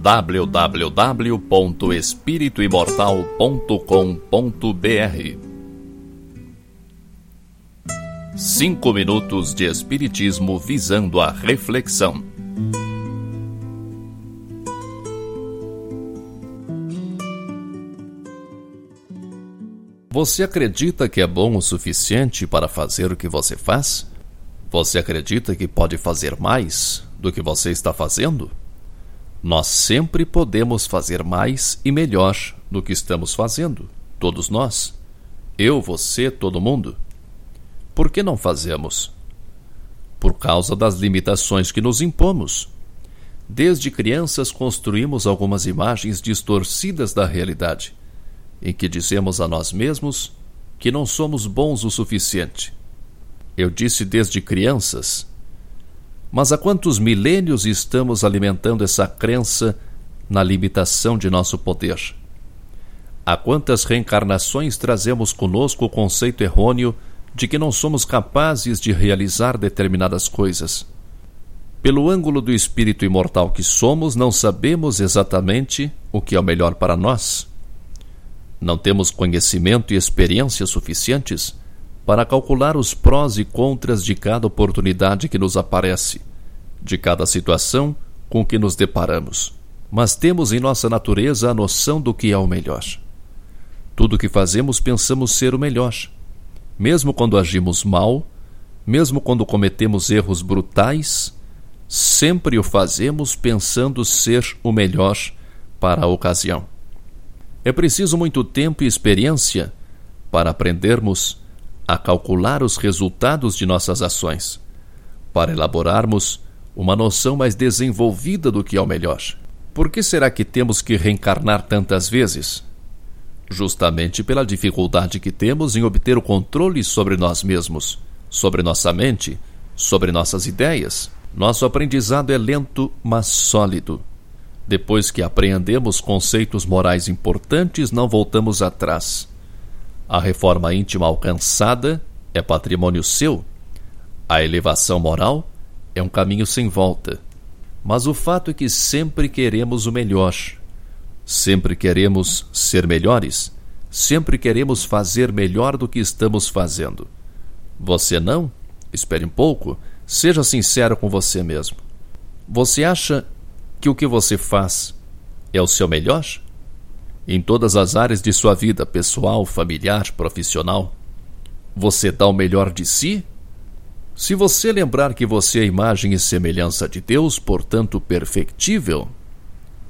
www.espirituimortal.com.br Cinco minutos de Espiritismo visando a reflexão. Você acredita que é bom o suficiente para fazer o que você faz? Você acredita que pode fazer mais do que você está fazendo? Nós sempre podemos fazer mais e melhor do que estamos fazendo, todos nós. Eu, você, todo mundo. Por que não fazemos? Por causa das limitações que nos impomos. Desde crianças construímos algumas imagens distorcidas da realidade, em que dizemos a nós mesmos que não somos bons o suficiente. Eu disse desde crianças mas há quantos milênios estamos alimentando essa crença na limitação de nosso poder? Há quantas reencarnações trazemos conosco o conceito errôneo de que não somos capazes de realizar determinadas coisas? Pelo ângulo do espírito imortal que somos, não sabemos exatamente o que é o melhor para nós. Não temos conhecimento e experiência suficientes para calcular os prós e contras de cada oportunidade que nos aparece, de cada situação com que nos deparamos. Mas temos em nossa natureza a noção do que é o melhor. Tudo o que fazemos pensamos ser o melhor. Mesmo quando agimos mal, mesmo quando cometemos erros brutais, sempre o fazemos pensando ser o melhor para a ocasião. É preciso muito tempo e experiência para aprendermos a calcular os resultados de nossas ações, para elaborarmos uma noção mais desenvolvida do que é o melhor. Por que será que temos que reencarnar tantas vezes? Justamente pela dificuldade que temos em obter o controle sobre nós mesmos, sobre nossa mente, sobre nossas ideias. Nosso aprendizado é lento, mas sólido. Depois que apreendemos conceitos morais importantes, não voltamos atrás. A reforma íntima alcançada é patrimônio seu. A elevação moral é um caminho sem volta. Mas o fato é que sempre queremos o melhor. Sempre queremos ser melhores. Sempre queremos fazer melhor do que estamos fazendo. Você não? Espere um pouco. Seja sincero com você mesmo. Você acha que o que você faz é o seu melhor? Em todas as áreas de sua vida, pessoal, familiar, profissional? Você dá o melhor de si? Se você lembrar que você é imagem e semelhança de Deus, portanto perfectível,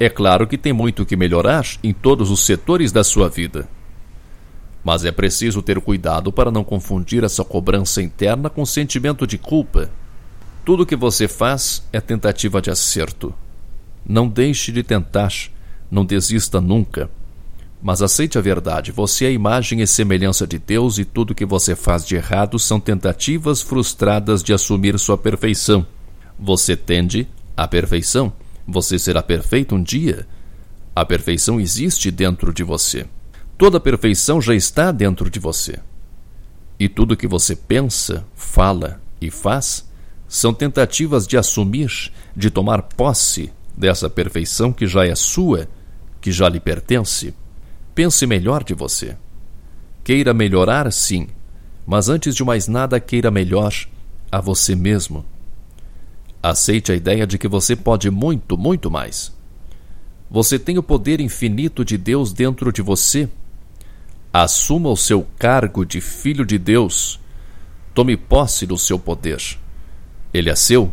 é claro que tem muito que melhorar em todos os setores da sua vida. Mas é preciso ter cuidado para não confundir essa cobrança interna com sentimento de culpa. Tudo que você faz é tentativa de acerto. Não deixe de tentar, não desista nunca. Mas aceite a verdade: você é a imagem e semelhança de Deus e tudo que você faz de errado são tentativas frustradas de assumir sua perfeição. Você tende à perfeição. Você será perfeito um dia. A perfeição existe dentro de você. Toda perfeição já está dentro de você. E tudo que você pensa, fala e faz são tentativas de assumir, de tomar posse dessa perfeição que já é sua, que já lhe pertence. Pense melhor de você. Queira melhorar, sim, mas antes de mais nada, queira melhor a você mesmo. Aceite a ideia de que você pode muito, muito mais. Você tem o poder infinito de Deus dentro de você. Assuma o seu cargo de filho de Deus. Tome posse do seu poder. Ele é seu